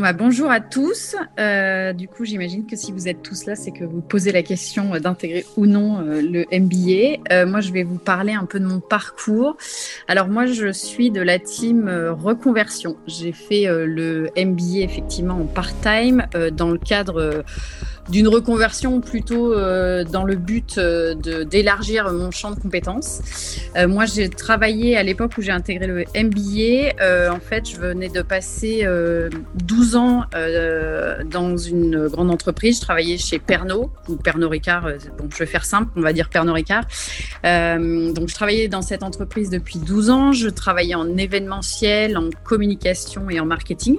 Bah, bonjour à tous. Euh, du coup, j'imagine que si vous êtes tous là, c'est que vous posez la question d'intégrer ou non euh, le MBA. Euh, moi, je vais vous parler un peu de mon parcours. Alors, moi, je suis de la team reconversion. J'ai fait le MBA effectivement en part-time dans le cadre d'une reconversion plutôt euh, dans le but euh, d'élargir mon champ de compétences. Euh, moi, j'ai travaillé à l'époque où j'ai intégré le MBA. en fait, je venais de passer 12 ans dans une grande entreprise. Je travaillais chez Pernod ou Pernod Ricard. je vais faire simple, on va dire Pernod Ricard. donc, je travaillais dans cette entreprise depuis 12 ans. Je travaillais en événementiel, en communication et en marketing.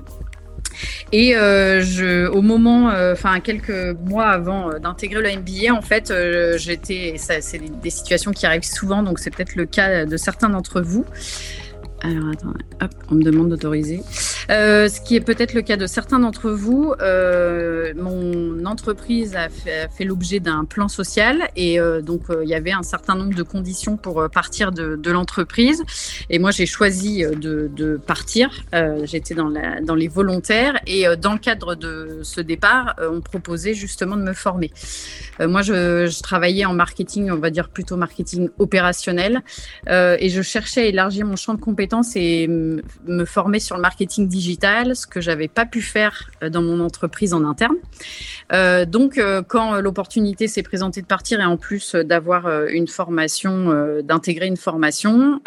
Et euh, je, au moment, euh, enfin quelques mois avant euh, d'intégrer le MBA, en fait, j'étais, c'est des situations qui arrivent souvent, donc c'est peut-être le cas de certains d'entre vous. Alors attendez, hop, on me demande d'autoriser. Euh, ce qui est peut-être le cas de certains d'entre vous, euh, mon entreprise a fait, l'objet d'un plan social et euh, donc il y avait un certain nombre de conditions pour partir de, l'entreprise. Et moi, j'ai choisi de, partir. J'étais dans, dans les volontaires et dans le cadre de ce départ, on proposait justement de me former. moi, je, je, travaillais en marketing, on va dire plutôt marketing opérationnel, et je cherchais à élargir mon champ de compétences et me former sur le marketing digital, ce que j'avais pas pu faire euh, dans mon entreprise en interne. Euh, donc, euh, quand l'opportunité s'est présentée de partir et en plus d'avoir une formation, d'intégrer une formation,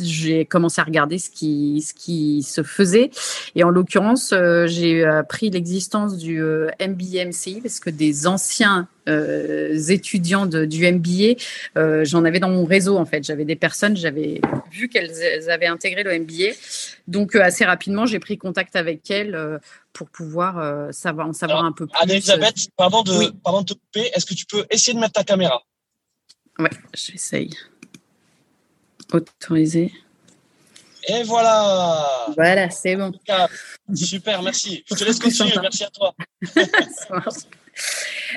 j'ai commencé à regarder ce qui, ce qui se faisait. Et en l'occurrence, j'ai appris l'existence du MBMCI parce que des anciens étudiants de, du MBA, euh, j'en avais dans mon réseau en fait. J'avais des personnes, j'avais vu qu'elles avaient intégré le MBA. Donc euh, assez rapidement, j'ai pris contact avec elles pour pouvoir savoir, en savoir un peu plus. Anne-Elisabeth, pardon de, pardon de te couper, est-ce que tu peux essayer de mettre ta caméra? Ouais, j'essaye. Autoriser. Et voilà. Voilà, c'est bon. Super, merci. Je te laisse continuer. Merci à toi. Euh,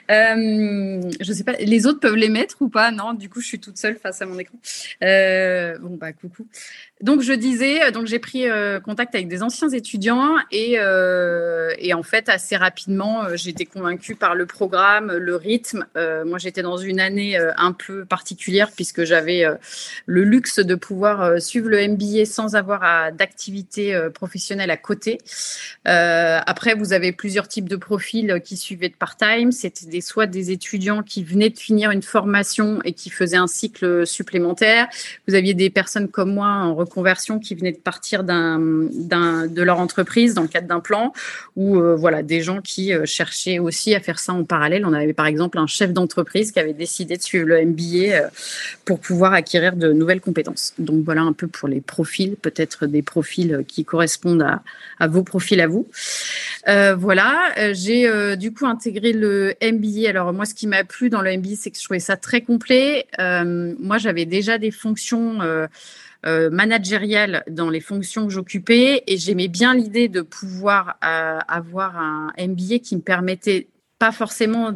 je sais pas, les autres peuvent les mettre ou pas? Non, du coup, je suis toute seule face à mon écran. Euh, bon, bah, coucou. Donc, je disais, euh, donc j'ai pris contact avec des anciens étudiants et, et en fait, assez rapidement, été convaincue par le programme, le rythme. moi, j'étais dans une année un peu particulière puisque j'avais le luxe de pouvoir suivre le MBA sans avoir d'activité professionnelle à côté. après, vous avez plusieurs types de profils qui suivaient de C'était soit des étudiants qui venaient de finir une formation et qui faisaient un cycle supplémentaire. Vous aviez des personnes comme moi en reconversion qui venaient de partir d'un, de leur entreprise dans le cadre d'un plan, ou euh, voilà des gens qui euh, cherchaient aussi à faire ça en parallèle. On avait par exemple un chef d'entreprise qui avait décidé de suivre le MBA euh, pour pouvoir acquérir de nouvelles compétences. Donc voilà un peu pour les profils, peut-être des profils qui correspondent à, à vos profils à vous. voilà, j'ai du coup intégré le MBA alors moi, ce qui m'a plu dans le MBA, c'est que je trouvais ça très complet. Euh, moi, j'avais déjà des fonctions euh, euh, managériales dans les fonctions que j'occupais et j'aimais bien l'idée de pouvoir avoir un MBA qui me permettait pas forcément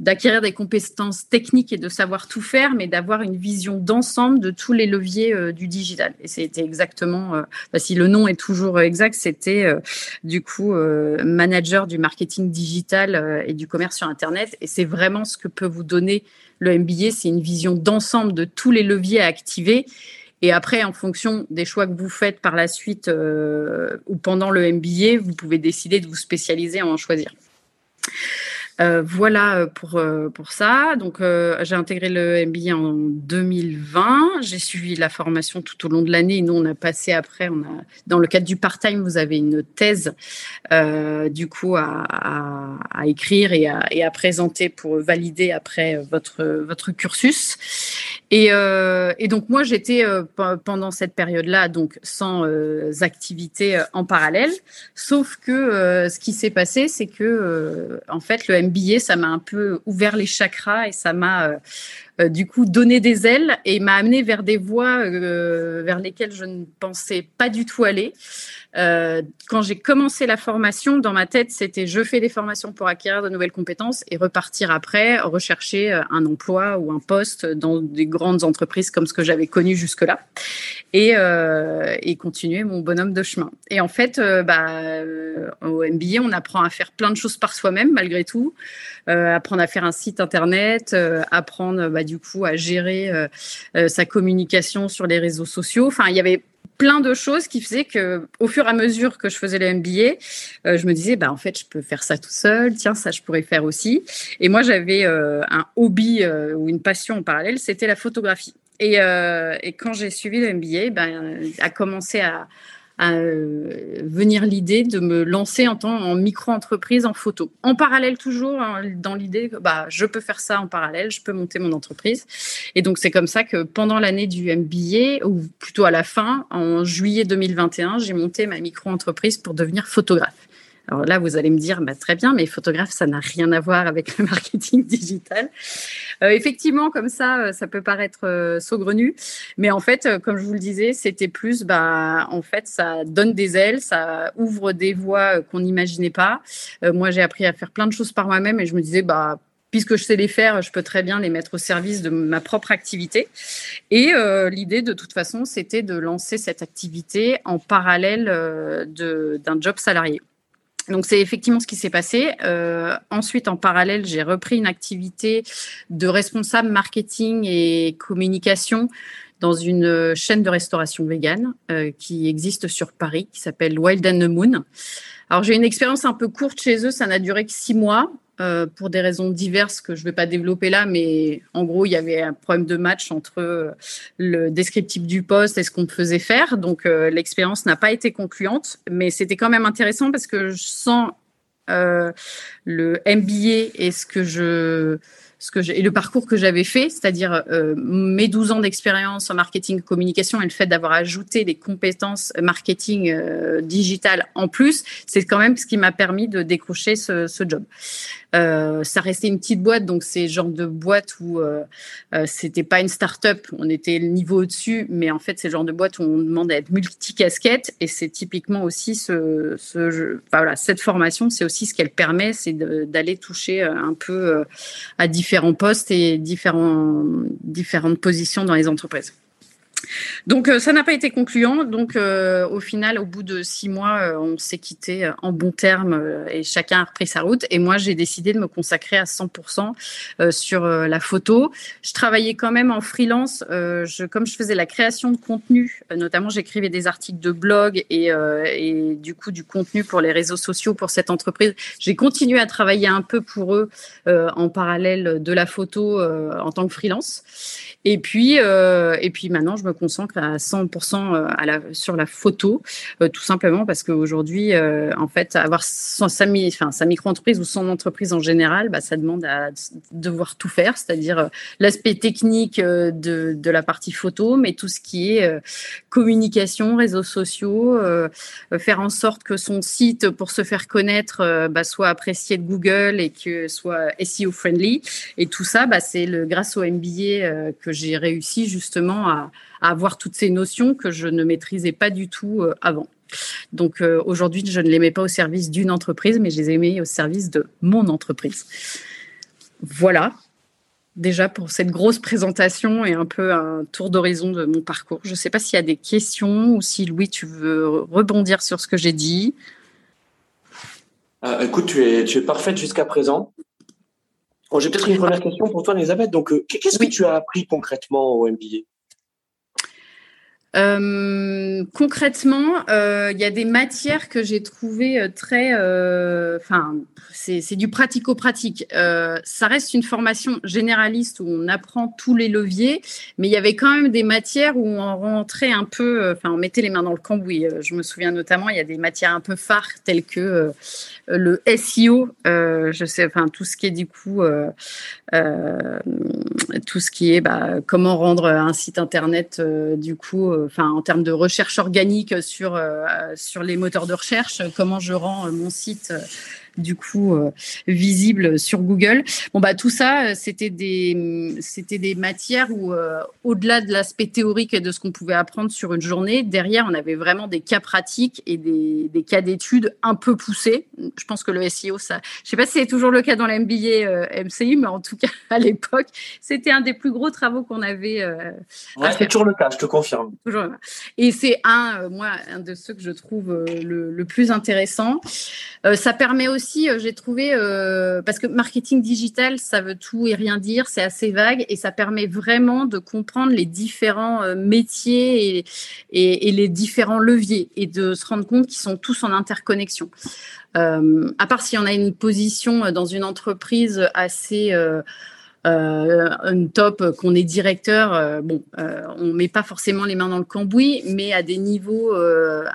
d'acquérir des compétences techniques et de savoir tout faire, mais d'avoir une vision d'ensemble de tous les leviers euh, du digital. Et c'était exactement, euh, bah, si le nom est toujours exact, c'était euh, du coup manager du marketing digital et du commerce sur Internet. Et c'est vraiment ce que peut vous donner le MBA, c'est une vision d'ensemble de tous les leviers à activer et après, en fonction des choix que vous faites par la suite euh, ou pendant le MBA, vous pouvez décider de vous spécialiser en choisir. Euh, voilà euh, pour, euh, pour ça. Donc, j'ai intégré le MBA en 2020. J'ai suivi la formation tout au long de l'année. Nous, on a passé après, dans le cadre du part-time, vous avez une thèse, du coup, à, écrire et à, présenter pour valider après votre, votre cursus. Et, et donc, moi, j'étais pendant cette période-là, donc, sans activité en parallèle. Sauf que ce qui s'est passé, c'est que, en fait, le MBA, ça m'a un peu ouvert les chakras et ça m'a euh, du coup donné des ailes et m'a amené vers des voies vers lesquelles je ne pensais pas du tout aller. Euh, quand j'ai commencé la formation, dans ma tête, c'était je fais des formations pour acquérir de nouvelles compétences et repartir après, rechercher euh, un emploi ou un poste dans des grandes entreprises comme ce que j'avais connu jusque-là et, euh, et, continuer mon bonhomme de chemin. Et en fait, bah, au MBA, on apprend à faire plein de choses par soi-même malgré tout, apprendre à faire un site internet, apprendre bah, du coup à gérer sa communication sur les réseaux sociaux. Enfin, il y avait plein de choses qui faisaient que, au fur et à mesure que je faisais le MBA, euh, je me disais, bah, en fait, je peux faire ça tout seul. Tiens, ça, je pourrais faire aussi. Et moi, j'avais euh, un hobby euh, ou une passion en parallèle, c'était la photographie. Et, et quand j'ai suivi le MBA, ben, a commencé à, à euh, venir l'idée de me lancer en, tant, en micro-entreprise en photo. En parallèle, toujours hein, dans l'idée que bah, je peux faire ça en parallèle, je peux monter mon entreprise. Et donc, c'est comme ça que pendant l'année du MBA, ou plutôt à la fin, en juillet 2021, j'ai monté ma micro-entreprise pour devenir photographe. Alors là, vous allez me dire, bah, très bien, mais photographe, ça n'a rien à voir avec le marketing digital. Euh, effectivement, comme ça, euh, ça peut paraître euh, saugrenu, mais en fait, comme je vous le disais, c'était plus, bah, en fait, ça donne des ailes, ça ouvre des voies qu'on n'imaginait pas. moi, j'ai appris à faire plein de choses par moi-même et je me disais, bah, puisque je sais les faire, je peux très bien les mettre au service de ma propre activité. Et l'idée, de toute façon, c'était de lancer cette activité en parallèle d'un job salarié. Donc c'est effectivement ce qui s'est passé. Euh, ensuite, en parallèle, j'ai repris une activité de responsable marketing et communication dans une chaîne de restauration végane euh, qui existe sur Paris, qui s'appelle Wild and the Moon. Alors j'ai une expérience un peu courte chez eux, ça n'a duré que six mois, euh, pour des raisons diverses que je ne vais pas développer là, mais en gros, il y avait un problème de match entre euh, le descriptif du poste et ce qu'on faisait faire. Donc, euh, l'expérience n'a pas été concluante, mais c'était quand même intéressant parce que je sens le MBA et ce que je ce que et le parcours que j'avais fait, c'est-à-dire mes 12 ans d'expérience en marketing communication et le fait d'avoir ajouté des compétences marketing digital en plus, c'est quand même ce qui m'a permis de décrocher ce, ce job. Euh, ça restait une petite boîte, donc c'est genre de boîte où euh, euh, c'était pas une start-up, on était le niveau au-dessus, mais en fait c'est le genre de boîte où on demande à être multicasquette et c'est typiquement aussi ce, voilà, cette formation, c'est aussi ce qu'elle permet, c'est d'aller toucher un peu à différents postes et différentes positions dans les entreprises. Donc euh, ça n'a pas été concluant. Donc euh, au final, au bout de six mois, euh, on s'est quitté en bons termes et chacun a repris sa route. Et moi, j'ai décidé de me consacrer à 100% sur la photo. Je travaillais quand même en freelance. Comme je faisais la création de contenu, notamment j'écrivais des articles de blog et, et, du coup du contenu pour les réseaux sociaux pour cette entreprise. J'ai continué à travailler un peu pour eux en parallèle de la photo en tant que freelance. Et puis, et puis maintenant, je me concentre à 100% euh, sur la photo, euh, tout simplement parce qu'aujourd'hui, en fait, avoir sa, sa micro-entreprise ou son entreprise en général, bah, ça demande à devoir tout faire, c'est-à-dire l'aspect technique de, la partie photo, mais tout ce qui est communication, réseaux sociaux, faire en sorte que son site, pour se faire connaître, bah, soit apprécié de Google et que soit SEO friendly. Et tout ça, bah, c'est grâce au MBA que j'ai réussi justement à, avoir toutes ces notions que je ne maîtrisais pas du tout euh, avant. Donc euh, aujourd'hui, je ne les mets pas au service d'une entreprise, mais je les ai mis au service de mon entreprise. Voilà, déjà pour cette grosse présentation et un peu un tour d'horizon de mon parcours. Je ne sais pas s'il y a des questions ou si Louis, tu veux rebondir sur ce que j'ai dit. Euh, écoute, tu es, tu es parfaite jusqu'à présent. J'ai peut-être une première question pour toi, Elisabeth. Donc, euh, qu'est-ce que tu as appris concrètement au MBA euh, concrètement, euh, il y a des matières que j'ai trouvées très, enfin, c'est du pratico-pratique. ça reste une formation généraliste où on apprend tous les leviers, mais il y avait quand même des matières où on rentrait un peu, enfin, on mettait les mains dans le cambouis. Je me souviens notamment, il y a des matières un peu phares telles que le SEO, euh, je sais, enfin tout ce qui est du coup, euh, euh, tout ce qui est bah, comment rendre un site internet du coup, en termes de recherche organique sur sur les moteurs de recherche, comment je rends mon site du coup visible sur Google. Bon bah tout ça, c'était des c'était des matières où au-delà de l'aspect théorique et de ce qu'on pouvait apprendre sur une journée, derrière on avait vraiment des cas pratiques et des, des cas d'études un peu poussés. Je pense que le SEO, ça, je sais pas si c'est toujours le cas dans l'MBA MCI, mais en tout cas à l'époque, c'était un des plus gros travaux qu'on avait. c'est toujours le cas, je te confirme. Toujours. Et c'est un, moi, un de ceux que je trouve le, le plus intéressant. ça permet aussi, j'ai trouvé, parce que marketing digital, ça veut tout et rien dire, c'est assez vague et ça permet vraiment de comprendre les différents métiers et, les différents leviers et de se rendre compte qu'ils sont tous en interconnexion. Euh, à part s'il y en a une position dans une entreprise assez euh, euh, un top, qu'on est directeur, euh, bon, euh, on met pas forcément les mains dans le cambouis, mais à des niveaux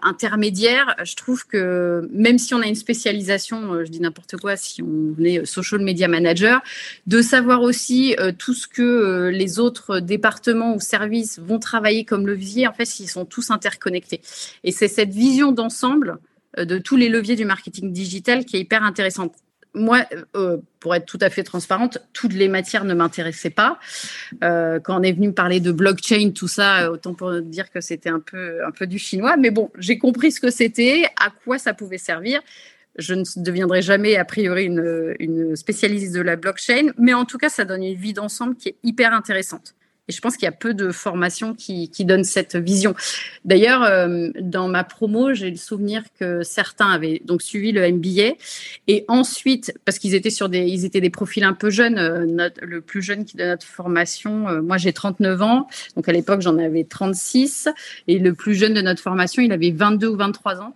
intermédiaires, je trouve que même si on a une spécialisation, je dis n'importe quoi, si on venait social media manager, de savoir aussi tout ce que les autres départements ou services vont travailler comme levier, en fait, ils sont tous interconnectés. Et c'est cette vision d'ensemble de tous les leviers du marketing digital qui est hyper intéressante moi, euh, pour être tout à fait transparente, toutes les matières ne m'intéressaient pas. Euh, quand on est venu me parler de blockchain, tout ça, autant pour dire que c'était un peu, un peu du chinois. Mais bon, j'ai compris ce que c'était, à quoi ça pouvait servir. Je ne deviendrai jamais, a priori, une, une spécialiste de la blockchain, mais en tout cas, ça donne une vie d'ensemble qui est hyper intéressante. Et je pense qu'il y a peu de formations qui, qui donnent cette vision. D'ailleurs, euh, dans ma promo, j'ai le souvenir que certains avaient donc suivi le MBA et ensuite, parce qu'ils étaient sur des, ils étaient des profils un peu jeunes. Euh, le plus jeune qui de notre formation, euh, moi j'ai 39 ans, donc à l'époque j'en avais 36 et le plus jeune de notre formation, il avait 22 ou 23 ans.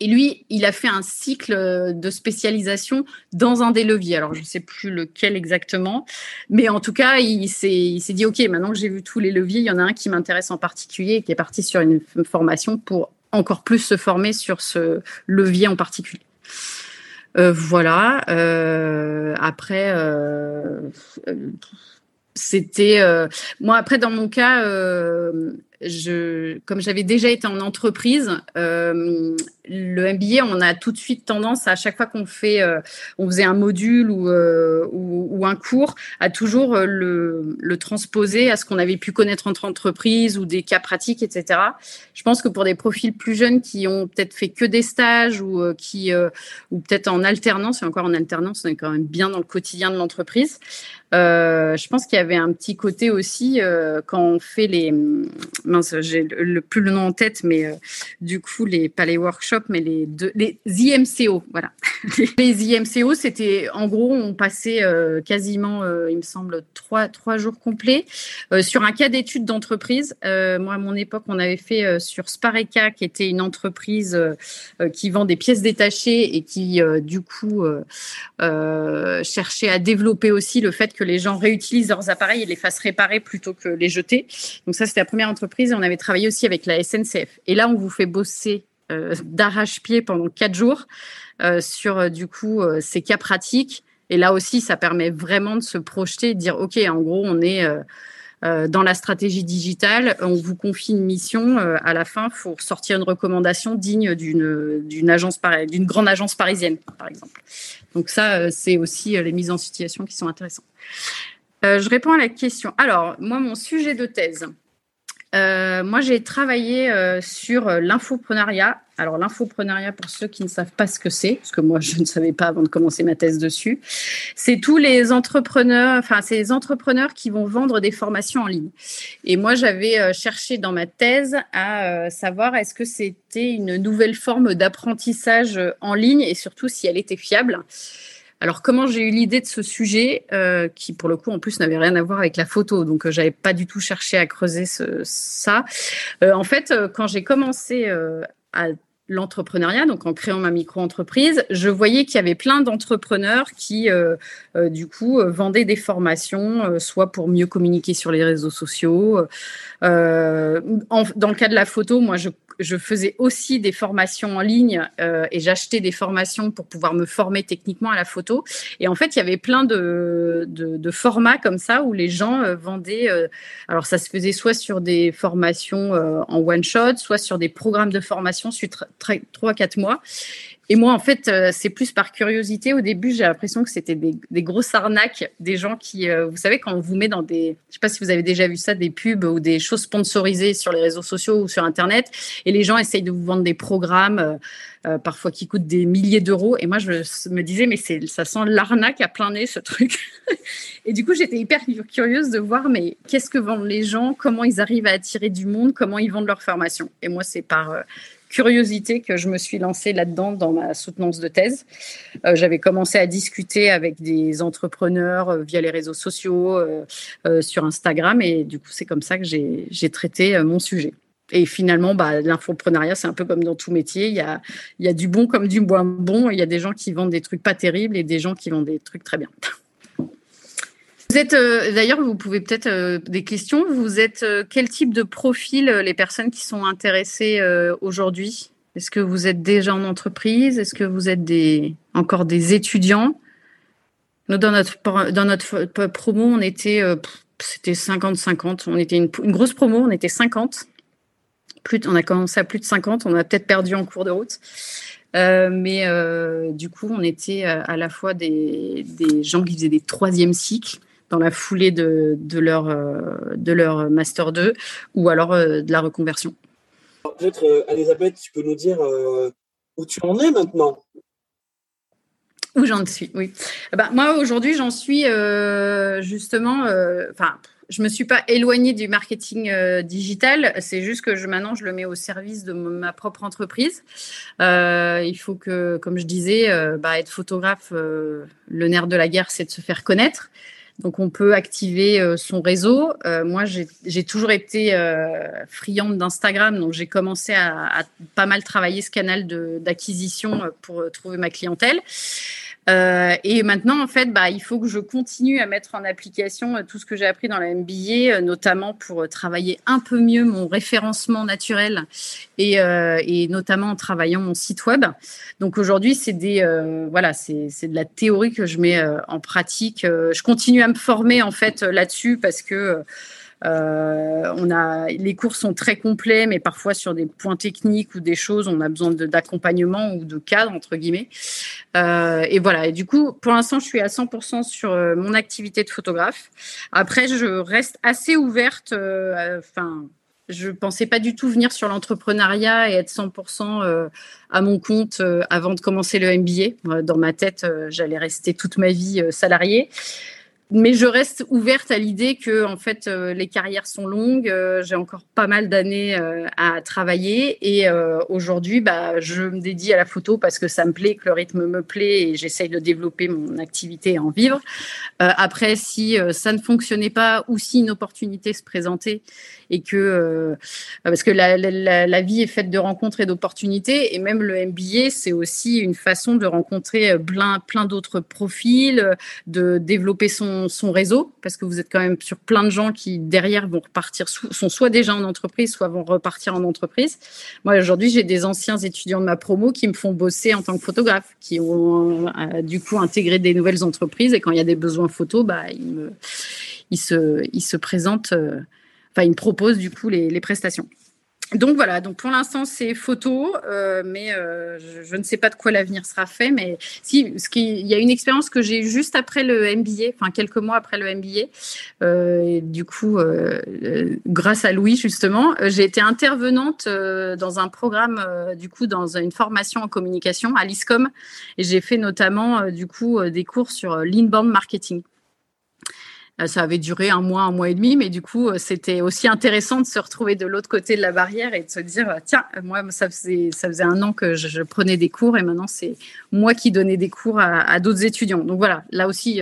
Et lui, il a fait un cycle euh, de spécialisation dans un des leviers. Alors, je ne sais plus lequel exactement, mais en tout cas, il s'est dit, OK, maintenant que j'ai vu tous les leviers, il y en a un qui m'intéresse en particulier et qui est parti sur une formation pour encore plus se former sur ce levier en particulier. Euh, voilà. Euh, après, c'était moi après dans mon cas comme j'avais déjà été en entreprise, euh, le MBA, on a tout de suite tendance à, chaque fois qu'on euh, faisait un module ou, euh, ou, un cours, à toujours le, transposer à ce qu'on avait pu connaître entre entreprises ou des cas pratiques, etc. Je pense que pour des profils plus jeunes qui ont peut-être fait que des stages ou qui, ou peut-être en alternance, et encore en alternance, on est quand même bien dans le quotidien de l'entreprise. je pense qu'il y avait un petit côté aussi quand on fait les j'ai le, plus le nom en tête, mais euh, du coup, les, pas les workshops, mais les, deux, les IMCO, voilà. les IMCO, c'était, en gros, on passait euh, quasiment, euh, il me semble, trois, trois jours complets sur un cas d'étude d'entreprise. moi, à mon époque, on avait fait sur Spareka, qui était une entreprise qui vend des pièces détachées et qui, du coup, cherchait à développer aussi le fait que les gens réutilisent leurs appareils et les fassent réparer plutôt que les jeter. Donc ça, c'était la première entreprise et on avait travaillé aussi avec la SNCF. Et là, on vous fait bosser euh, d'arrache-pied pendant quatre jours euh, sur euh, du coup ces cas pratiques. Et là aussi, ça permet vraiment de se projeter, de dire ok, en gros, on est dans la stratégie digitale, on vous confie une mission. à la fin, faut sortir une recommandation digne d'une d'une agence d'une grande agence parisienne, par exemple. Donc ça, c'est aussi les mises en situation qui sont intéressantes. je réponds à la question. Alors, moi, mon sujet de thèse, euh, moi, j'ai travaillé euh, sur euh, l'infoprenariat. Alors, l'infoprenariat, pour ceux qui ne savent pas ce que c'est, parce que moi, je ne savais pas avant de commencer ma thèse dessus, c'est tous les entrepreneurs, enfin, c'est les entrepreneurs qui vont vendre des formations en ligne. Et moi, j'avais cherché dans ma thèse à savoir est-ce que c'était une nouvelle forme d'apprentissage en ligne et surtout si elle était fiable. Alors, comment j'ai eu l'idée de ce sujet, euh, qui pour le coup en plus n'avait rien à voir avec la photo, donc euh, j'avais pas du tout cherché à creuser ça. Euh, en fait, quand j'ai commencé à l'entrepreneuriat, donc en créant ma micro-entreprise, je voyais qu'il y avait plein d'entrepreneurs qui, du coup, vendaient des formations, soit pour mieux communiquer sur les réseaux sociaux. dans le cas de la photo, moi, je, je faisais aussi des formations en ligne euh, et j'achetais des formations pour pouvoir me former techniquement à la photo. Et en fait, il y avait plein de, de, formats comme ça où les gens euh, vendaient. Euh, alors, ça se faisait soit sur des formations en one shot, soit sur des programmes de formation sur 3-4 mois. Et moi, en fait, euh, c'est plus par curiosité. Au début, j'ai l'impression que c'était des, grosses arnaques, des gens qui, euh, vous savez, quand on vous met dans des, je sais pas si vous avez déjà vu ça, des pubs ou des choses sponsorisées sur les réseaux sociaux ou sur Internet, et les gens essayent de vous vendre des programmes, euh, parfois qui coûtent des milliers d'euros. Et moi, je me disais, mais ça sent l'arnaque à plein nez, ce truc. et du coup, j'étais hyper curieuse de voir, mais qu'est-ce que vendent les gens, comment ils arrivent à attirer du monde, comment ils vendent leur formation? Et moi, c'est par curiosité que je me suis lancée là-dedans dans ma soutenance de thèse. Euh, j'avais commencé à discuter avec des entrepreneurs euh, via les réseaux sociaux, euh, sur Instagram, et du coup, c'est comme ça que j'ai traité mon sujet. Et finalement, bah, l'infoprenariat, c'est un peu comme dans tout métier. Il y, a, il y a du bon comme du moins bon. Il y a des gens qui vendent des trucs pas terribles et des gens qui vendent des trucs très bien. Euh, d'ailleurs, vous pouvez peut-être euh, des questions. Vous êtes euh, quel type de profil les personnes qui sont intéressées aujourd'hui? Est-ce que vous êtes déjà en entreprise? Est-ce que vous êtes encore des étudiants? Dans notre, promo, on était, c'était 50-50. On était une, grosse promo, on était 50. Plus, on a commencé à plus de 50. On a peut-être perdu en cours de route. mais du coup, on était à la fois des, des gens qui faisaient des troisième cycles dans la foulée de, de leur, euh, de leur Master 2 ou alors euh, de la reconversion. Peut-être, euh, Elisabeth, tu peux nous dire où tu en es maintenant? Où j'en suis, oui. Bah, moi, aujourd'hui, j'en suis justement. Enfin, je me suis pas éloignée du marketing digital. C'est juste que je, maintenant, je le mets au service de ma propre entreprise. il faut que, comme je disais, bah, être photographe, le nerf de la guerre, c'est de se faire connaître. Donc, on peut activer euh, son réseau. Euh, moi, j'ai toujours été euh, friande d'Instagram, donc j'ai commencé à, à, pas mal travailler ce canal d'acquisition pour trouver ma clientèle. Euh, et maintenant, en fait, bah, il faut que je continue à mettre en application euh, tout ce que j'ai appris dans la MBA, euh, notamment pour travailler un peu mieux mon référencement naturel et, notamment en travaillant mon site web. Donc aujourd'hui, c'est des voilà, c'est de la théorie que je mets en pratique. je continue à me former en fait là-dessus parce que euh, on a, les cours sont très complets, mais parfois sur des points techniques ou des choses, on a besoin d'accompagnement ou de cadre, entre guillemets. Euh, et voilà. Et du coup, pour l'instant, je suis à 100% sur euh, mon activité de photographe. Après, je reste assez ouverte. Enfin. je pensais pas du tout venir sur l'entrepreneuriat et être 100% à mon compte avant de commencer le MBA. Dans ma tête, j'allais rester toute ma vie salariée mais je reste ouverte à l'idée que en fait euh, les carrières sont longues. Euh, j'ai encore pas mal d'années euh, à travailler et aujourd'hui, bah, je me dédie à la photo parce que ça me plaît, que le rythme me plaît et j'essaye de développer mon activité et en vivre. après, si ça ne fonctionnait pas ou si une opportunité se présentait et que parce que la, vie est faite de rencontres et d'opportunités et même le MBA, c'est aussi une façon de rencontrer plein plein d'autres profils, de développer son son, réseau, parce que vous êtes quand même sur plein de gens qui, derrière, vont repartir, sont soit déjà en entreprise, soit vont repartir en entreprise. Moi, aujourd'hui, j'ai des anciens étudiants de ma promo qui me font bosser en tant que photographe, qui ont euh, du coup intégré des nouvelles entreprises. Et quand il y a des besoins photos, bah, ils, se, ils se présentent, euh, enfin, ils me proposent du coup les prestations donc voilà, donc pour l'instant c'est photo, euh, mais euh, je, ne sais pas de quoi l'avenir sera fait. Mais si, ce qui, il y a une expérience que j'ai juste après le MBA, enfin quelques mois après le MBA, euh, du coup, grâce à Louis justement, j'ai été intervenante dans un programme, du coup, dans une formation en communication à l'ISCOM, et j'ai fait notamment du coup des cours sur l'inbound marketing. Euh, ça avait duré un mois, un mois et demi, mais du coup, euh, c'était aussi intéressant de se retrouver de l'autre côté de la barrière et de se dire, euh, tiens, moi, ça faisait, ça un an que je, prenais des cours et maintenant, c'est moi qui donnais des cours à, d'autres étudiants. Donc voilà, là aussi,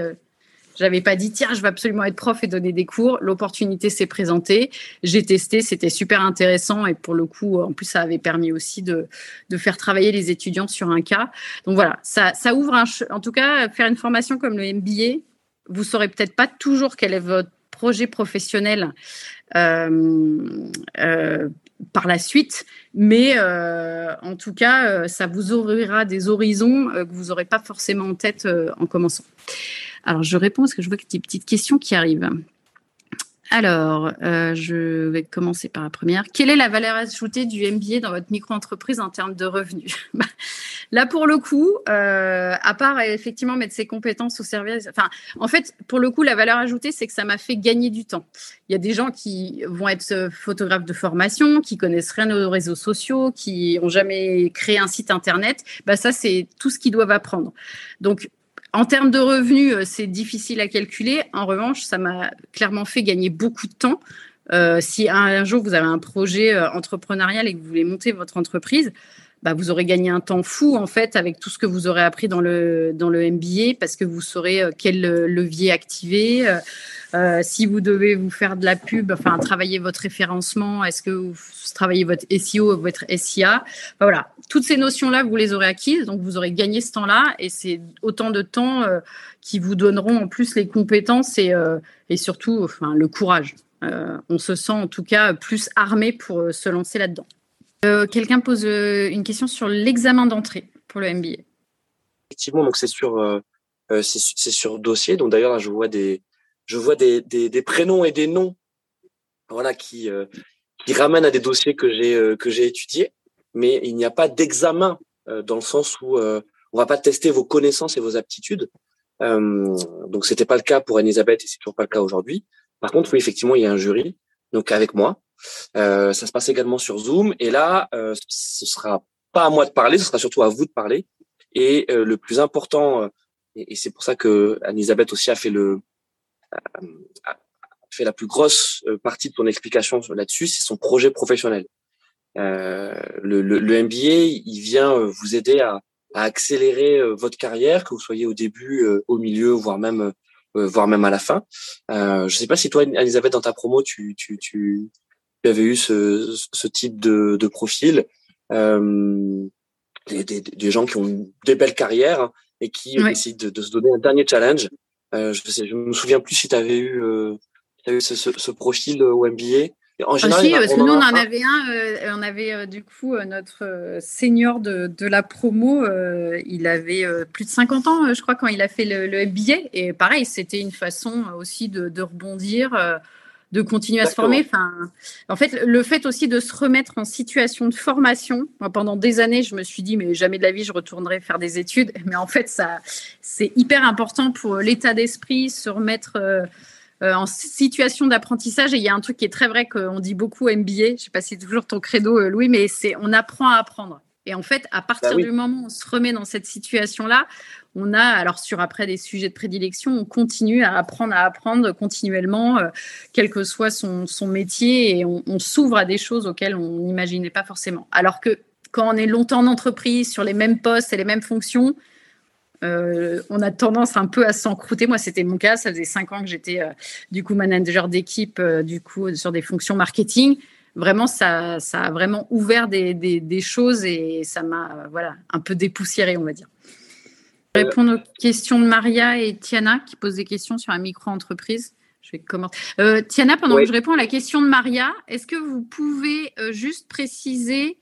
je n'avais pas dit, tiens, je vais absolument être prof et donner des cours. L'opportunité s'est présentée. J'ai testé, c'était super intéressant. Et pour le coup, en plus, ça avait permis aussi de, faire travailler les étudiants sur un cas. Donc voilà, ça, ça ouvre. En tout cas, faire une formation comme le MBA, vous saurez peut-être pas toujours quel est votre projet professionnel par la suite, mais en tout cas, ça vous ouvrira des horizons que vous n'aurez pas forcément en tête en commençant. Alors, je réponds parce que je vois que des petites questions qui arrivent. Alors, euh, je vais commencer par la première. Quelle est la valeur ajoutée du MBA dans votre micro-entreprise en termes de revenus bah, Là, pour le coup, euh, à part effectivement mettre ses compétences au service, enfin, en fait, pour le coup, la valeur ajoutée, c'est que ça m'a fait gagner du temps. Il y a des gens qui vont être photographes de formation, qui connaissent rien aux réseaux sociaux, qui ont jamais créé un site internet. Bah, ça, c'est tout ce qu'ils doivent apprendre. Donc, en termes de revenus, euh, c'est difficile à calculer. En revanche, ça m'a clairement fait gagner beaucoup de temps. Euh, si un, jour vous avez un projet euh, entrepreneurial et que vous voulez monter votre entreprise, bah, vous aurez gagné un temps fou en fait avec tout ce que vous aurez appris dans le dans le MBA parce que vous saurez quel levier activer. si vous devez vous faire de la pub, enfin travailler votre référencement, est-ce que vous travaillez votre SEO, votre SIA, voilà, toutes ces notions-là, vous les aurez acquises, donc vous aurez gagné ce temps-là, et c'est autant de temps euh, qui vous donneront en plus les compétences et, euh, et surtout enfin, le courage. Euh, on se sent en tout cas plus armé pour se lancer là-dedans. Quelqu'un pose une question sur l'examen d'entrée pour le MBA. Effectivement, donc c'est sur, c'est sur dossier. Donc d'ailleurs, je vois des, je vois des, des, des, prénoms et des noms, voilà, qui, qui ramènent à des dossiers que j'ai que j'ai étudiés mais il n'y a pas d'examen euh, dans le sens où euh, on va pas tester vos connaissances et vos aptitudes. Euh, donc c'était pas le cas pour Elisabeth et c'est toujours pas le cas aujourd'hui. Par contre, oui, effectivement, il y a un jury, donc avec moi. Euh, ça se passe également sur Zoom et là, euh, ce sera pas à moi de parler, ce sera surtout à vous de parler. Et euh, le plus important, et, c'est pour ça que Elisabeth aussi a fait le a fait la plus grosse partie de ton explication là-dessus, c'est son projet professionnel. Euh, le, le, le, MBA, il vient vous aider à, à, accélérer votre carrière, que vous soyez au début, au milieu, voire même, voire même à la fin. Euh, je sais pas si toi, Elisabeth, dans ta promo, tu, tu, tu, avais eu ce, ce type de, de profil. Euh, des, des, des, gens qui ont des belles carrières et qui oui. essaient de, de, se donner un dernier challenge. Euh, je, sais, je me souviens plus si tu avais eu, euh, eu ce, ce, ce, profil au MBA. En général, Aussi, parce que nous, on en avait un, euh, on avait euh, du coup euh, notre euh, senior de, de la promo, euh, il avait euh, plus de 50 ans, je crois, quand il a fait le, le MBA. Et pareil, c'était une façon aussi de, de rebondir, de continuer à se former. Enfin, en fait, le fait aussi de se remettre en situation de formation. Moi, pendant des années, je me suis dit, mais jamais de la vie, je retournerai faire des études. Mais en fait, ça, c'est hyper important pour l'état d'esprit, se remettre euh, en situation d'apprentissage. Et il y a un truc qui est très vrai qu'on dit beaucoup MBA. Je ne sais pas si c'est toujours ton credo, euh, Louis, mais c'est on apprend à apprendre. Et en fait, à partir bah oui. du moment où on se remet dans cette situation-là, on a, alors sur après des sujets de prédilection, on continue à apprendre à apprendre continuellement, euh, quel que soit son, son métier, et on, s'ouvre à des choses auxquelles on n'imaginait pas forcément. Alors que quand on est longtemps en entreprise, sur les mêmes postes et les mêmes fonctions, euh, on a tendance un peu à s'encrouter. Moi, c'était mon cas. Ça faisait cinq ans que j'étais euh, du coup manager d'équipe, du coup sur des fonctions marketing. Vraiment, ça, ça a vraiment ouvert des, des, des choses et ça m'a voilà un peu dépoussiéré, on va dire. Je vais répondre aux questions de Maria et Tiana qui posent des questions sur la micro-entreprise. Je vais commencer. Euh, Tiana, pendant oui. que je réponds à la question de Maria, est-ce que vous pouvez euh, juste préciser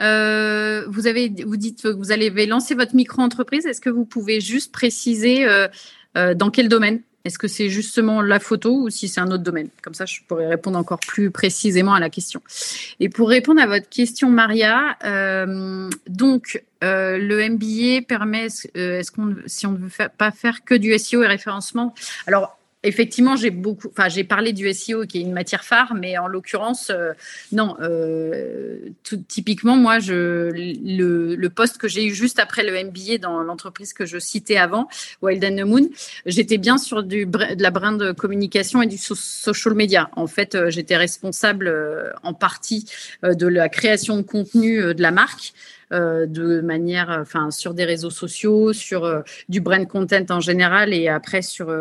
euh, vous avez, vous dites que vous allez lancer votre micro-entreprise. Est-ce que vous pouvez juste préciser euh, euh, dans quel domaine? Est-ce que c'est justement la photo ou si c'est un autre domaine? Comme ça, je pourrais répondre encore plus précisément à la question. Et pour répondre à votre question, Maria, euh, donc euh, le MBA permet, est-ce qu'on, si on ne veut pas faire que du SEO et référencement, alors effectivement, j'ai beaucoup, enfin, j'ai parlé du SEO qui est une matière phare, mais en l'occurrence, euh, non. Euh, typiquement, moi, je, le, le poste que j'ai eu juste après le MBA dans l'entreprise que je citais avant, Wild and the Moon, j'étais bien sur du, de la brand communication et du so social media. En fait, euh, j'étais responsable en partie de la création de contenu de la marque. De manière, enfin, sur des réseaux sociaux, sur du brand content en général et après sur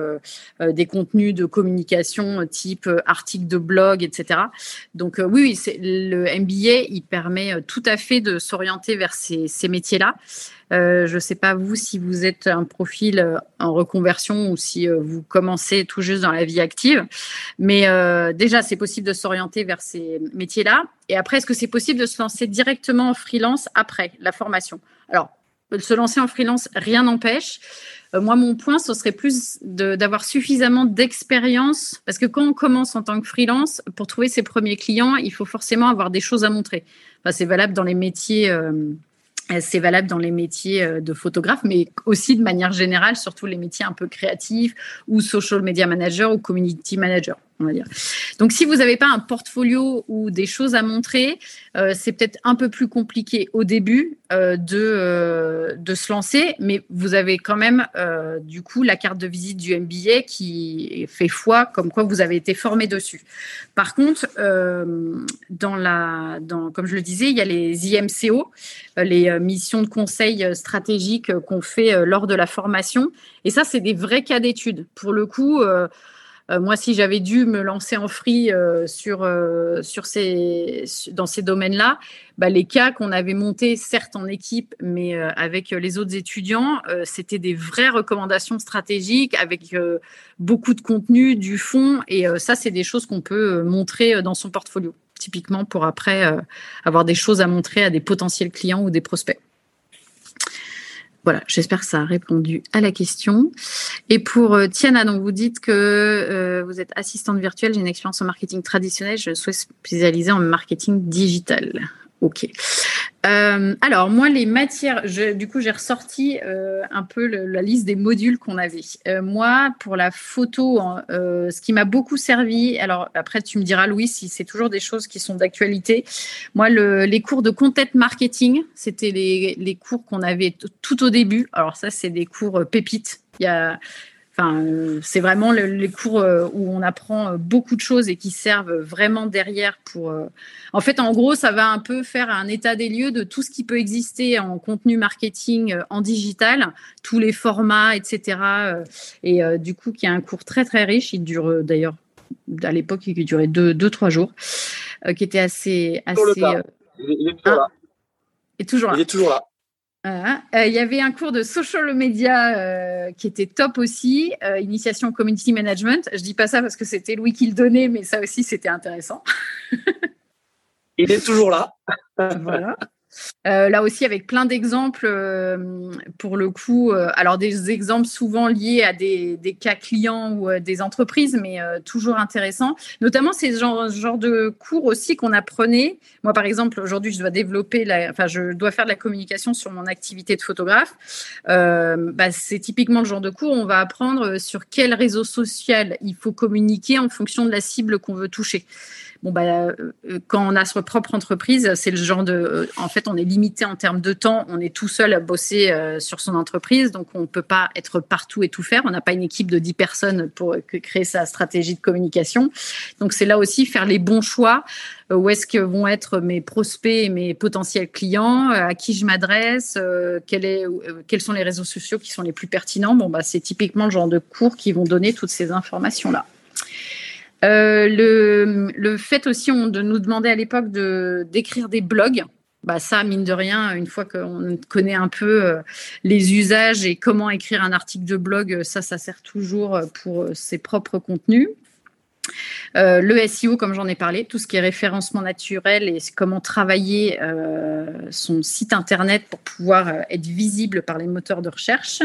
des contenus de communication type articles de blog, etc. Donc oui, oui le MBA, il permet tout à fait de s'orienter vers ces, ces métiers-là. Euh, je ne sais pas vous si vous êtes un profil euh, en reconversion ou si euh, vous commencez tout juste dans la vie active. Mais déjà, c'est possible de s'orienter vers ces métiers-là. Et après, est-ce que c'est possible de se lancer directement en freelance après la formation? Alors, se lancer en freelance, rien n'empêche. moi, mon point, ce serait plus d'avoir suffisamment d'expérience, parce que quand on commence en tant que freelance, pour trouver ses premiers clients, il faut forcément avoir des choses à montrer. Enfin, c'est valable dans les métiers c'est valable dans les métiers euh, de photographe, mais aussi de manière générale, surtout les métiers un peu créatifs ou social media manager ou community manager Donc, si vous n'avez pas un portfolio ou des choses à montrer, euh, c'est peut-être un peu plus compliqué au début euh, de, euh, de se lancer, mais vous avez quand même, du coup, la carte de visite du MBA qui fait foi, comme quoi vous avez été formé dessus. Par contre, dans la, dans, comme je le disais, il y a les IMCO, les missions de conseil stratégique qu'on fait lors de la formation. Et ça, c'est des vrais cas d'études. Pour le coup, moi, si j'avais dû me lancer en free euh, sur, euh, sur ces, dans ces domaines-là, bah, les cas qu'on avait montés, certes en équipe, mais avec les autres étudiants, c'était des vraies recommandations stratégiques avec beaucoup de contenu, du fond. Et ça, c'est des choses qu'on peut montrer dans son portfolio, typiquement pour après avoir des choses à montrer à des potentiels clients ou des prospects. Voilà, j'espère que ça a répondu à la question. Et pour euh, Tiana, donc vous dites que euh, vous êtes assistante virtuelle, j'ai une expérience en marketing traditionnel, je souhaite spécialiser en marketing digital. Ok. Euh, alors moi les matières, du coup j'ai ressorti euh, un peu la liste des modules qu'on avait. Euh, moi pour la photo, ce qui m'a beaucoup servi. Alors après tu me diras Louis si c'est toujours des choses qui sont d'actualité. Moi les cours de content marketing, c'était les, les cours qu'on avait tout au début. Alors ça c'est des cours pépites. Il y a euh, c'est vraiment les cours euh, où on apprend euh, beaucoup de choses et qui servent vraiment derrière pour. En fait, en gros, ça va un peu faire un état des lieux de tout ce qui peut exister en contenu marketing en digital, tous les formats, etc. Et du coup, qui est un cours très très riche. Il dure d'ailleurs à l'époque, il durait deux, deux trois jours, qui était assez assez. il, est, toujours toujours là. Il est toujours là. Euh, il y avait un cours de social media euh, qui était top aussi, euh, initiation community management. Je dis pas ça parce que c'était Louis qui le donnait, mais ça aussi c'était intéressant. il est toujours là. voilà. Euh, là aussi, avec plein d'exemples, euh, pour le coup, euh, alors des exemples souvent liés à des, cas clients ou des entreprises, mais toujours intéressants. Notamment, ces genres genre de cours aussi qu'on apprenait. Moi, par exemple, aujourd'hui, je dois développer, enfin, je dois faire de la communication sur mon activité de photographe. Bah, c'est typiquement le genre de cours où on va apprendre sur quel réseau social il faut communiquer en fonction de la cible qu'on veut toucher bon bah euh, quand on a sa propre entreprise, c'est le genre de, euh, en fait, on est limité en termes de temps. On est tout seul à bosser euh, sur son entreprise, donc on ne peut pas être partout et tout faire. On n'a pas une équipe de 10 personnes pour créer sa stratégie de communication. Donc c'est là aussi faire les bons choix. Où est-ce que vont être mes prospects et mes potentiels clients À qui je m'adresse Quels sont les réseaux sociaux qui sont les plus pertinents Bon bah c'est typiquement le genre de cours qui vont donner toutes ces informations là. Euh, le, fait aussi de nous demander à l'époque d'écrire des blogs. Bah ça, mine de rien, une fois qu'on connaît un peu euh, les usages et comment écrire un article de blog, ça, ça sert toujours pour ses propres contenus. Euh, le SEO, comme j'en ai parlé, tout ce qui est référencement naturel et comment travailler son site internet pour pouvoir être visible par les moteurs de recherche.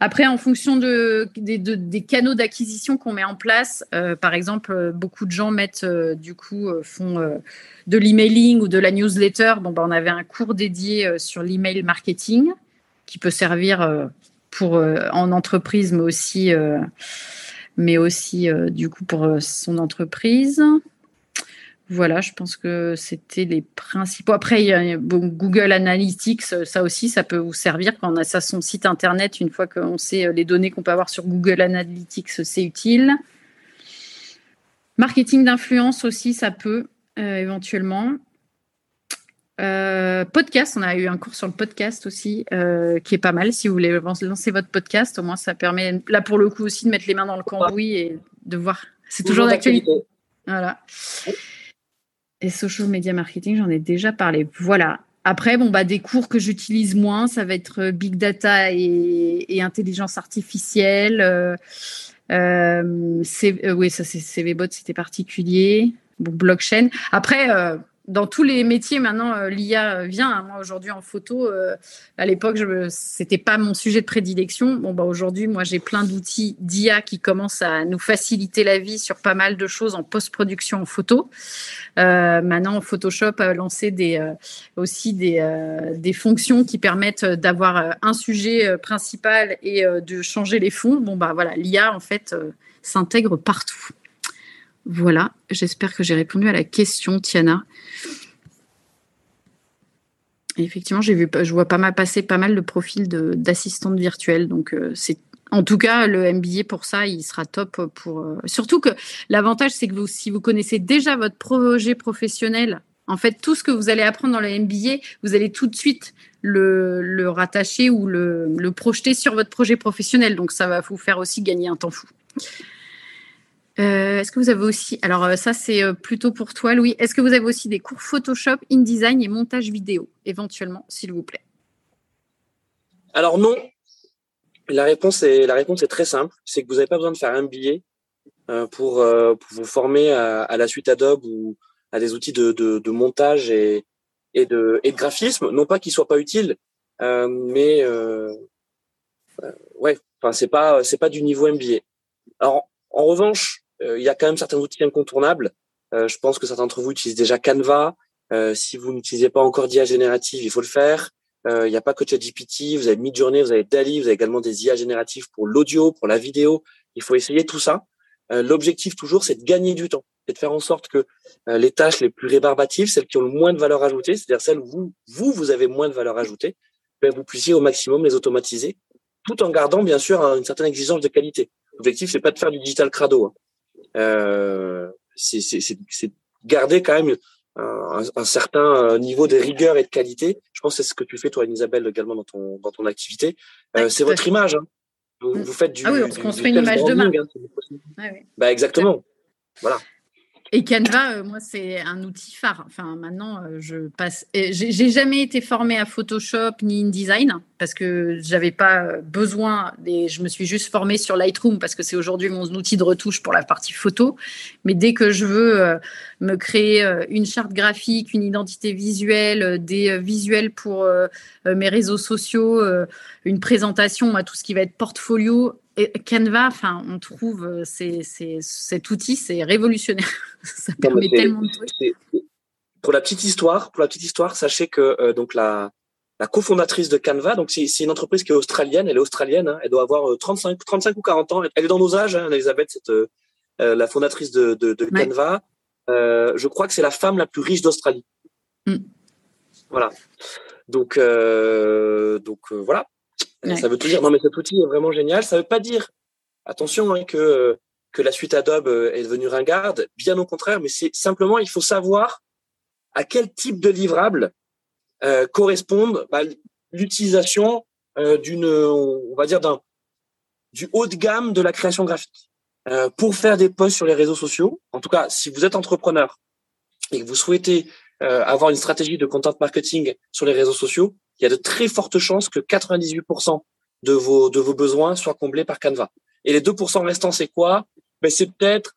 Après, en fonction de, des canaux d'acquisition qu'on met en place, euh, par exemple, beaucoup de gens mettent, euh, du coup, euh, font de l'emailing ou de la newsletter. Bon, ben, on avait un cours dédié sur l'email marketing qui peut servir pour en entreprise, mais aussi, mais aussi du coup pour son entreprise. Voilà, je pense que c'était les principaux. Après, il y a Google Analytics, ça aussi, ça peut vous servir quand on a ça son site internet. Une fois qu'on sait euh, les données qu'on peut avoir sur Google Analytics, c'est utile. Marketing d'influence aussi, ça peut euh, éventuellement. Euh, podcast, on a eu un cours sur le podcast aussi, euh, qui est pas mal. Si vous voulez lancer votre podcast, au moins ça permet, là pour le coup aussi, de mettre les mains dans le cambouis et de voir. C'est toujours d'actualité. Voilà. Et social media marketing, j'en ai déjà parlé. Voilà. Après, bon, bah, des cours que j'utilise moins, ça va être big data et, intelligence artificielle. Euh, oui, ça c'est CVBot, c'était particulier. Bon, blockchain. Après, dans tous les métiers maintenant, euh, l'IA vient. Hein. Moi aujourd'hui en photo, euh, à l'époque, je c'était pas mon sujet de prédilection. Bon bah aujourd'hui, moi j'ai plein d'outils d'IA qui commencent à nous faciliter la vie sur pas mal de choses en post-production en photo. Euh, maintenant, Photoshop a lancé des aussi des, fonctions qui permettent d'avoir un sujet principal et de changer les fonds. Bon bah voilà, l'IA en fait s'intègre partout. Voilà, j'espère que j'ai répondu à la question, Tiana. effectivement, je vois pas mal passer pas mal de profils d'assistantes virtuelles. Donc, euh, en tout cas le MBA pour ça, il sera top pour. Euh, surtout que l'avantage, c'est que si vous connaissez déjà votre projet professionnel, en fait, tout ce que vous allez apprendre dans le MBA, vous allez tout de suite le, rattacher ou le projeter sur votre projet professionnel. Donc, ça va vous faire aussi gagner un temps fou. Euh, est-ce que vous avez aussi, alors euh, ça c'est euh, plutôt pour toi Louis, est-ce que vous avez aussi des cours Photoshop, InDesign et montage vidéo éventuellement, s'il vous plaît? Alors non, la réponse est, la réponse est très simple, c'est que vous n'avez pas besoin de faire un billet pour, vous former à, la suite Adobe ou à des outils de, montage et, de, et de graphisme, non pas qu'ils soient pas utiles, mais ouais, enfin c'est pas pas du niveau MBA. Alors en revanche, il y a quand même certains outils incontournables. Euh, je pense que certains d'entre vous utilisent déjà Canva. Euh, si vous n'utilisez pas encore d'IA générative, il faut le faire. Il n'y a pas que ChatGPT, vous avez Midjourney, vous avez Dali, vous avez également des IA génératives pour l'audio, pour la vidéo. Il faut essayer tout ça. L'objectif toujours, c'est de gagner du temps, c'est de faire en sorte que les tâches les plus rébarbatives, celles qui ont le moins de valeur ajoutée, c'est-à-dire celles où vous, vous, vous avez moins de valeur ajoutée, ben, vous puissiez au maximum les automatiser, tout en gardant bien sûr une certaine exigence de qualité. L'objectif, c'est pas de faire du digital crado. Euh, c'est garder quand même un, un, certain euh, niveau de rigueur et de qualité. Je pense que c'est ce que tu fais toi, Isabelle, également dans ton dans ton activité. Euh, c'est votre image. Hein. Vous, mm. vous, faites du. Ah oui, on se construit une image demain. Hein, Bah exactement. Voilà. Et Canva, euh, moi, c'est un outil phare. Enfin, maintenant, euh, je passe. J'ai jamais été formée à Photoshop ni InDesign parce que j'avais pas euh, besoin. Et je me suis juste formée sur Lightroom parce que c'est aujourd'hui mon outil de retouche pour la partie photo. Mais dès que je veux me créer une charte graphique, une identité visuelle, des visuels pour mes réseaux sociaux, une présentation, tout ce qui va être portfolio, Canva, enfin, on trouve euh, cet outil, c'est révolutionnaire. Ça permet tellement de trucs. Pour la petite histoire, pour la petite histoire, sachez que euh, donc la, la cofondatrice de Canva, donc c'est une entreprise qui est australienne. Elle est australienne. Hein. elle doit avoir 35, euh, 35 ou 40 ans. Elle est dans nos âges, hein, Elisabeth, cette, la fondatrice de, de, Canva. je crois que c'est la femme la plus riche d'Australie. Mm. Voilà. Donc, donc voilà. Ça veut tout dire. Non, mais cet outil est vraiment génial. Ça veut pas dire, attention, hein, que que la suite Adobe euh, est devenue ringarde. Bien au contraire, mais c'est simplement, il faut savoir à quel type de livrable euh, correspondent bah, l'utilisation euh, d'une, on va dire d'un du haut de gamme de la création graphique. Euh, pour faire des posts sur les réseaux sociaux, en tout cas, si vous êtes entrepreneur et que vous souhaitez euh, avoir une stratégie de content marketing sur les réseaux sociaux, il y a de très fortes chances que 98% de vos, de vos besoins soient comblés par Canva. Et les 2% restants, c'est quoi? Ben, C'est peut-être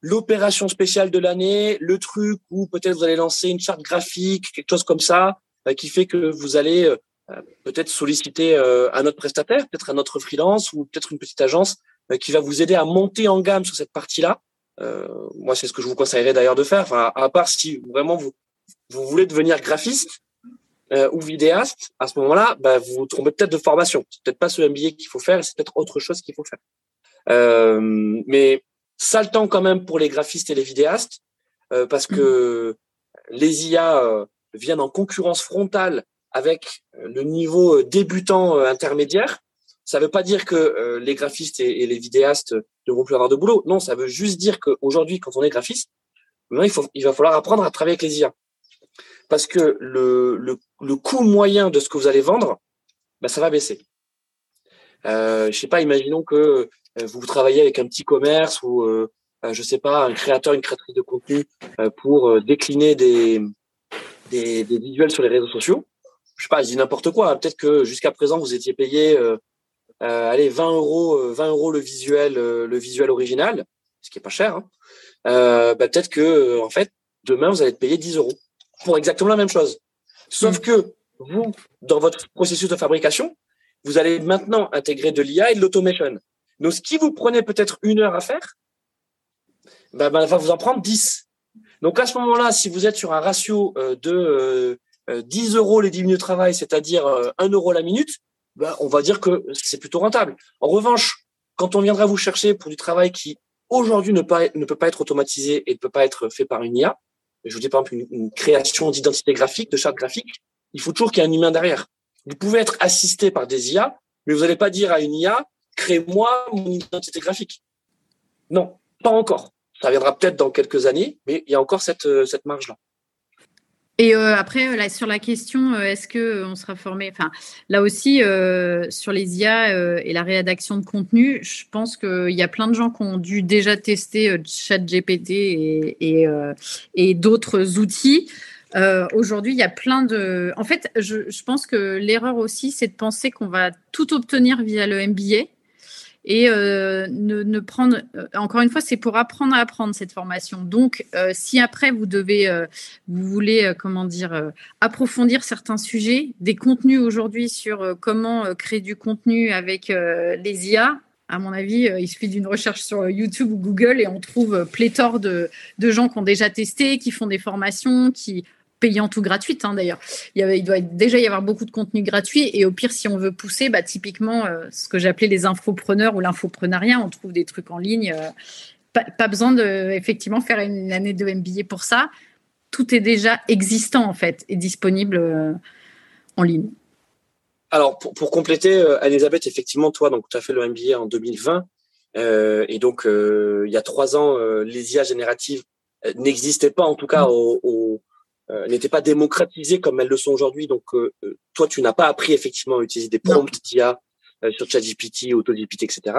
l'opération spéciale de l'année, le truc où peut-être vous allez lancer une charte graphique, quelque chose comme ça, euh, qui fait que vous allez euh, peut-être solliciter euh, un autre prestataire, peut-être un autre freelance ou peut-être une petite agence qui va vous aider à monter en gamme sur cette partie-là. moi, c'est ce que je vous conseillerais d'ailleurs de faire. Enfin, à part si vraiment vous, vous voulez devenir graphiste, euh, ou vidéaste, à ce moment-là, bah, vous vous trompez peut-être de formation. C'est peut-être pas ce MBA qu'il faut faire, c'est peut-être autre chose qu'il faut faire. Euh, mais ça le temps quand même pour les graphistes et les vidéastes, euh, parce que les IA euh, viennent en concurrence frontale avec le niveau débutant intermédiaire. Ça ne veut pas dire que les graphistes et, les vidéastes ne vont plus avoir de boulot. Non, ça veut juste dire qu'aujourd'hui, quand on est graphiste, il, faut, il va falloir apprendre à travailler avec les IA. parce que le, le, le coût moyen de ce que vous allez vendre, bah, ça va baisser. Euh, je sais pas, imaginons que euh, vous travaillez avec un petit commerce ou euh, euh, je sais pas, un créateur, une créatrice de contenu pour décliner des, des, des, visuels sur les réseaux sociaux. Je sais pas, je dis n'importe quoi. Hein. Peut-être que jusqu'à présent vous étiez payé, euh, allez, 20 euros, 20 euros le visuel, le visuel original, ce qui est pas cher. Hein. bah, peut-être que en fait demain vous allez être payé 10 euros pour exactement la même chose. Sauf que vous, dans votre processus de fabrication, vous allez maintenant intégrer de l'IA et de l'automation. Donc, ce qui vous prenait peut-être une heure à faire, ben, ben, va vous en prendre 10. Donc, à ce moment-là, si vous êtes sur un ratio euh, de 10 euh, euros les 10 minutes de travail, c'est-à-dire 1 euh, euro la minute, ben, on va dire que c'est plutôt rentable. En revanche, quand on viendra vous chercher pour du travail qui aujourd'hui ne peut pas être automatisé et ne peut pas être fait par une IA, je vous dis par exemple une, création d'identité graphique, de charte graphique, il faut toujours qu'il y ait un humain derrière. Vous pouvez être assisté par des IA, mais vous n'allez pas dire à une IA, crée-moi mon identité graphique. Non, pas encore. Ça viendra peut-être dans quelques années, mais il y a encore cette, euh, cette marge-là. Et euh, après, euh, là, sur la question, est-ce que on sera formé Enfin, là aussi, sur les IA et la rédaction de contenu, je pense qu'il y a plein de gens qui ont dû déjà tester ChatGPT et, et, et d'autres outils. Euh, aujourd'hui, il y a plein de. En fait, je, je pense que l'erreur aussi, c'est de penser qu'on va tout obtenir via le MBA et euh, ne, prendre. Euh, encore une fois, c'est pour apprendre à apprendre cette formation. Donc, euh, si après vous devez, vous voulez, comment dire, approfondir certains sujets, des contenus aujourd'hui sur comment créer du contenu avec les IA, à mon avis, il suffit d'une recherche sur YouTube ou Google et on trouve pléthore de, gens qui ont déjà testé, qui font des formations, qui payante ou gratuite hein, d'ailleurs. Il, il, doit déjà y avoir beaucoup de contenu gratuit et au pire, si on veut pousser, bah, typiquement, euh, ce que j'appelais les infopreneurs ou l'infoprenariat, on trouve des trucs en ligne. Euh, pas, besoin de effectivement faire une année de MBA pour ça. Tout est déjà existant en fait et disponible euh, en ligne. Alors pour, pour compléter, Elisabeth, effectivement, toi, donc tu as fait le MBA en 2020 et donc il y a trois ans, les IA génératives n'existaient pas en tout cas mm. au, au euh, n'étaient pas démocratisées comme elles le sont aujourd'hui. Donc, euh, euh, toi, tu n'as pas appris effectivement à utiliser des prompts d'IA sur ChatGPT, AutoGPT, etc.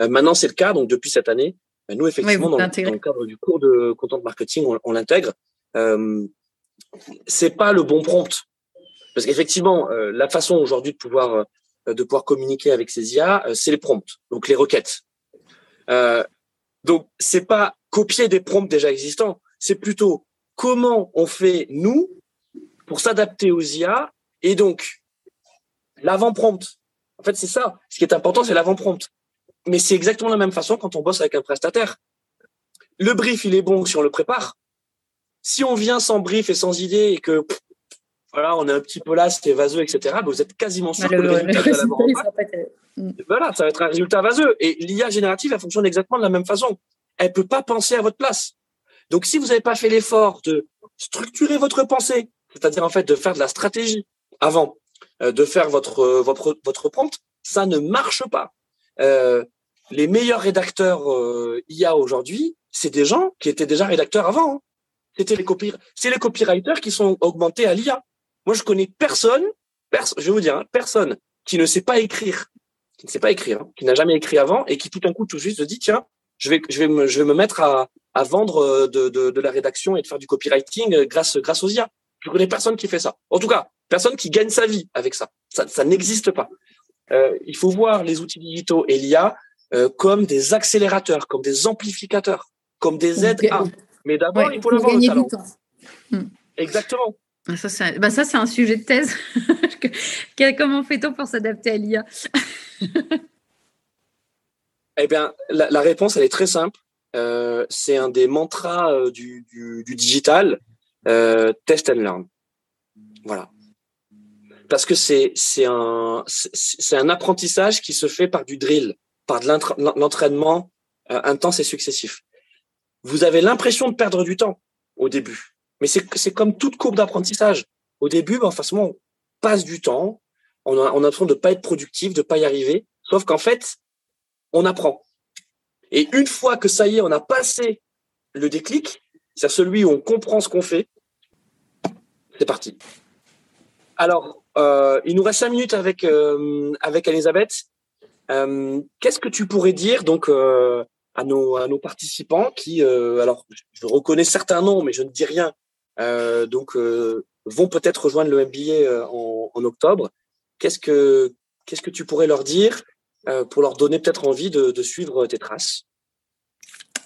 maintenant, c'est le cas. Donc, depuis cette année, nous, effectivement, dans, le cadre du cours de content marketing, on, on l'intègre. Euh, c'est pas le bon prompt. Parce qu'effectivement, la façon aujourd'hui de pouvoir de pouvoir communiquer avec ces IA, c'est les prompts, donc les requêtes. Euh, donc, c'est pas copier des prompts déjà existants, c'est plutôt comment on fait, nous, pour s'adapter aux IA et donc l'avant-prompt. En fait, c'est ça. Ce qui est important, c'est l'avant-prompt. Mais c'est exactement la même façon quand on bosse avec un prestataire. Le brief, il est bon si on le prépare. Si on vient sans brief et sans idée et que voilà, on est un petit peu là, c'est vaseux, etc. Vous êtes quasiment sûr que le, résultat, voilà, ça va être un résultat vaseux. Et l'IA générative, elle fonctionne exactement de la même façon. Elle peut pas penser à votre place. Donc, si vous n'avez pas fait l'effort de structurer votre pensée, c'est-à-dire en fait de faire de la stratégie avant euh, de faire votre votre votre prompt, ça ne marche pas. Euh, les meilleurs rédacteurs euh, IA aujourd'hui, c'est des gens qui étaient déjà rédacteurs avant. Hein. C'était les copy c'est les copywriters qui sont augmentés à l'IA. Moi, je connais personne, je vais vous dire, hein, personne qui ne sait pas écrire, qui ne sait pas écrire, hein, qui n'a jamais écrit avant et qui tout d'un coup tout juste se dit tiens, je vais je vais me je vais me mettre à à vendre euh, de, de, de, la rédaction et de faire du copywriting euh, grâce, grâce aux IA. Je connais personne qui fait ça. En tout cas, personne qui gagne sa vie avec ça. Ça, ça n'existe pas. Euh, il faut voir les outils digitaux et l'IA euh, comme des accélérateurs, comme des amplificateurs, comme des aides à. Mais d'abord, il faut l'avoir le talent. Hmm. Exactement. Ah, ça, c'est bah ça, c'est un sujet de thèse. Comment fait-on pour s'adapter à l'IA Eh bien, la, la, réponse, elle est très simple. Euh, c'est un des mantras euh, du, du, du, digital, euh, test and learn. Voilà. Parce que c'est un c'est un apprentissage qui se fait par du drill, par de l'entraînement euh, intense et successif. Vous avez l'impression de perdre du temps au début, mais c'est comme toute courbe d'apprentissage. Au début, ben, forcément, on passe du temps, on a on a l'impression de pas être productif, de pas y arriver, sauf qu'en fait, on apprend. Et une fois que ça y est, on a passé le déclic, c'est celui où on comprend ce qu'on fait, C'est parti. Alors, euh, il nous reste cinq minutes avec euh, Elisabeth. Euh, qu'est-ce que tu pourrais dire donc à nos à participants qui, alors, je reconnais certains noms, mais je ne dis rien. donc, vont peut-être rejoindre le MBA en, en octobre. Qu'est-ce que qu'est-ce que tu pourrais leur dire pour leur donner peut-être envie de, de suivre tes traces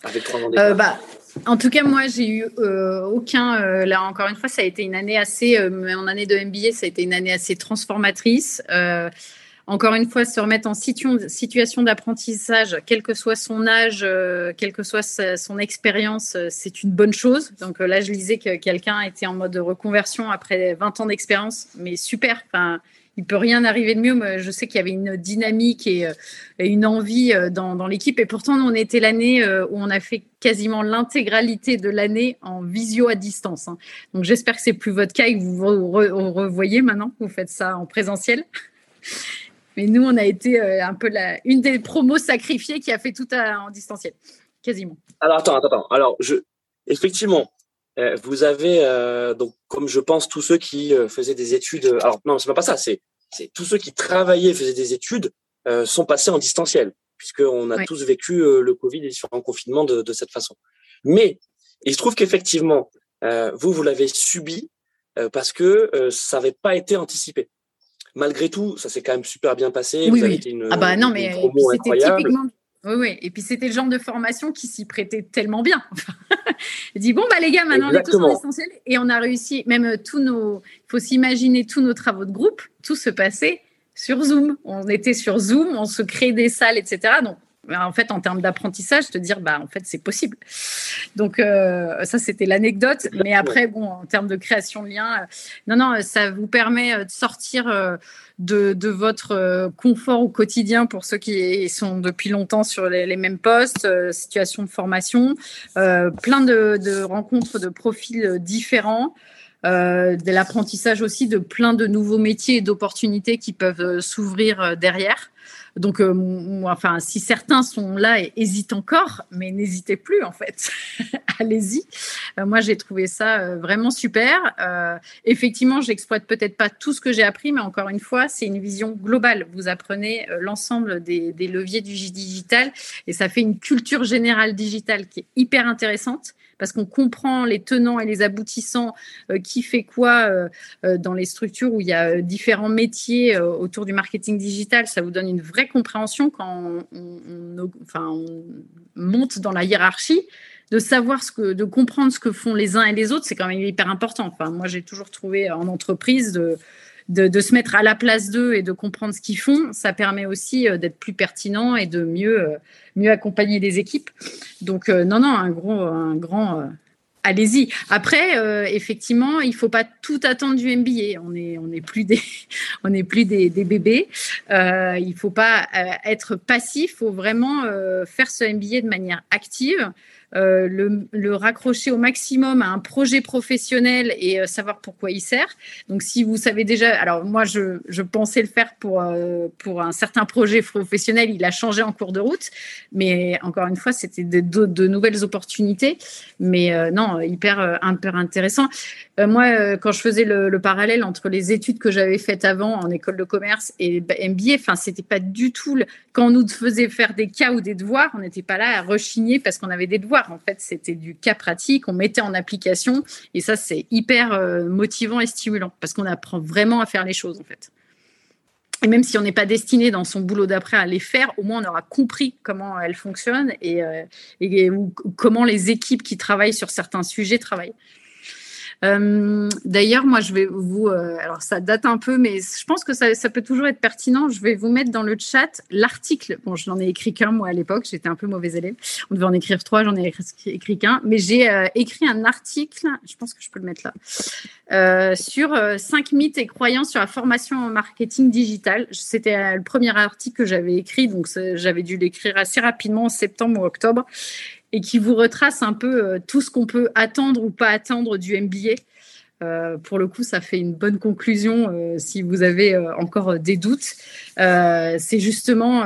ans bah, en tout cas, moi, j'ai eu euh, aucun. Euh, là, encore une fois, ça a été une année assez. Euh, en année de MBA, ça a été une année assez transformatrice. encore une fois, se remettre en situation d'apprentissage, quel que soit son âge, quelle que soit son expérience, c'est une bonne chose. Donc là, je lisais que quelqu'un était en mode reconversion après 20 ans d'expérience, mais super. Il peut rien arriver de mieux. je sais qu'il y avait une dynamique et, euh, une envie euh, dans, l'équipe. Et pourtant, on était l'année euh, où on a fait quasiment l'intégralité de l'année en visio à distance. Hein. Donc, j'espère que c'est plus votre cas et que vous revoyez maintenant. Vous faites ça en présentiel. Mais nous, on a été un peu la, une des promos sacrifiées qui a fait tout en distanciel, quasiment. Alors, attends, attends. Alors, je, effectivement, vous avez euh, donc comme je pense tous ceux qui euh, faisaient des études. Alors non, c'est pas ça. C'est c'est tous ceux qui travaillaient, faisaient des études, sont passés en distanciel puisqu'on a tous vécu le Covid et les différents confinements de, de cette façon. Mais il se trouve qu'effectivement, vous vous l'avez subi parce que ça n'avait pas été anticipé. Malgré tout, ça s'est quand même super bien passé. Oui, vous avez Été une, ah bah non, mais c'était typiquement oui, oui. Et puis c'était le genre de formation qui s'y prêtait tellement bien. Il dit bon bah les gars, maintenant on est tous en essentiel et on a réussi. Même euh, tous nos, il faut s'imaginer tous nos travaux de groupe, tout se passait sur Zoom. On était sur Zoom, on se créait des salles, etc. Donc bah, en fait, en termes d'apprentissage, te dire, bah, en fait, c'est possible. Donc, euh, ça, c'était l'anecdote. Mais après, bon, en termes de création de liens, euh, non, non, ça vous permet de sortir de, votre confort au quotidien pour ceux qui sont depuis longtemps sur les, mêmes postes, situation de formation, plein de, rencontres de profils différents. De l'apprentissage aussi de plein de nouveaux métiers et d'opportunités qui peuvent s'ouvrir derrière. Donc, euh, enfin, si certains sont là et hésitent encore, mais n'hésitez plus en fait. Allez-y. Euh, moi, j'ai trouvé ça euh, vraiment super. effectivement, j'exploite peut-être pas tout ce que j'ai appris, mais encore une fois, c'est une vision globale. Vous apprenez l'ensemble des, des leviers du digital et ça fait une culture générale digitale qui est hyper intéressante parce qu'on comprend les tenants et les aboutissants, euh, qui fait quoi euh, euh, dans les structures où il y a différents métiers autour du marketing digital. Ça vous donne une vraie compréhension quand on, monte dans la hiérarchie de savoir ce que, de comprendre ce que font les uns et les autres, c'est quand même hyper important. Moi, j'ai toujours trouvé en entreprise de, de, se mettre à la place d'eux et de comprendre ce qu'ils font, ça permet aussi euh, d'être plus pertinent et de mieux, euh, mieux accompagner les équipes. Donc, euh, non, non, un, gros, un grand allez-y. Après, effectivement, il faut pas tout attendre du MBA. On est, on est plus des, on n'est plus des, des bébés. Euh, il faut pas être passif. Il faut vraiment faire ce MBA de manière active. Euh, le, raccrocher au maximum à un projet professionnel et euh, savoir pourquoi il sert. Donc, si vous savez déjà, alors moi, je, pensais le faire pour, euh, pour un certain projet professionnel, il a changé en cours de route, mais encore une fois, c'était de, nouvelles opportunités, mais non, hyper, hyper intéressant. moi, quand je faisais le, le, parallèle entre les études que j'avais faites avant en école de commerce et MBA, enfin, c'était pas du tout quand on nous faisait faire des cas ou des devoirs, on n'était pas là à rechigner parce qu'on avait des devoirs en fait, c'était du cas pratique, on mettait en application. Et ça, c'est hyper euh, motivant et stimulant parce qu'on apprend vraiment à faire les choses, en fait. Et même si on n'est pas destiné dans son boulot d'après à les faire, au moins on aura compris comment elles fonctionnent et, euh, et comment les équipes qui travaillent sur certains sujets travaillent. Euh, d'ailleurs, moi, je vais vous. Euh, alors, ça date un peu, mais je pense que ça, peut toujours être pertinent. Je vais vous mettre dans le chat l'article. Bon, je n'en ai écrit qu'un, moi, à l'époque. J'étais un peu mauvais élève. On devait en écrire trois, j'en ai écrit, qu'un. Mais j'ai euh, écrit un article, je pense que je peux le mettre là, sur cinq mythes et croyances sur la formation en marketing digital. C'était le premier article que j'avais écrit, donc j'avais dû l'écrire assez rapidement en septembre ou octobre et qui vous retrace un peu euh, tout ce qu'on peut attendre ou pas attendre du MBA. Euh, pour le coup, ça fait une bonne conclusion euh, si vous avez encore des doutes. c'est justement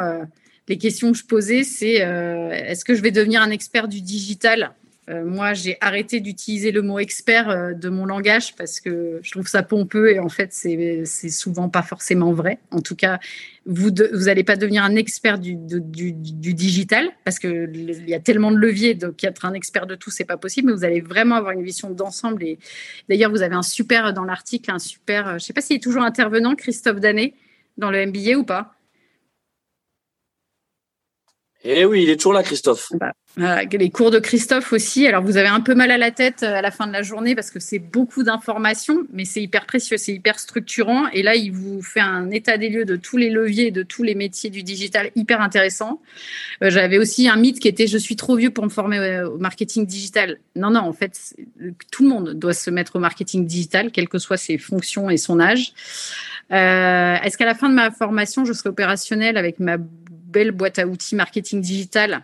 les questions que je posais, c'est est-ce que je vais devenir un expert du digital? Euh, moi, j'ai arrêté d'utiliser le mot expert euh, de mon langage parce que je trouve ça pompeux et en fait, c'est souvent pas forcément vrai. En tout cas, vous n'allez pas devenir un expert du, digital parce qu'il y a tellement de leviers, donc être un expert de tout, c'est pas possible, mais vous allez vraiment avoir une vision d'ensemble. Et d'ailleurs, vous avez un super dans l'article, un super, je sais pas s'il est toujours intervenant, Christophe Danet, dans le MBA ou pas? Eh oui, il est toujours là, Christophe. Bah, les cours de Christophe aussi. Alors, vous avez un peu mal à la tête euh, à la fin de la journée parce que c'est beaucoup d'informations, mais c'est hyper précieux, c'est hyper structurant. Et là, il vous fait un état des lieux de tous les leviers, de tous les métiers du digital hyper intéressant. Euh, j'avais aussi un mythe qui était je suis trop vieux pour me former euh, au marketing digital. Non, non, en fait, tout le monde doit se mettre au marketing digital, quelles que soient ses fonctions et son âge. Est-ce qu'à la fin de ma formation, je serai opérationnelle avec ma belle boîte à outils marketing digital,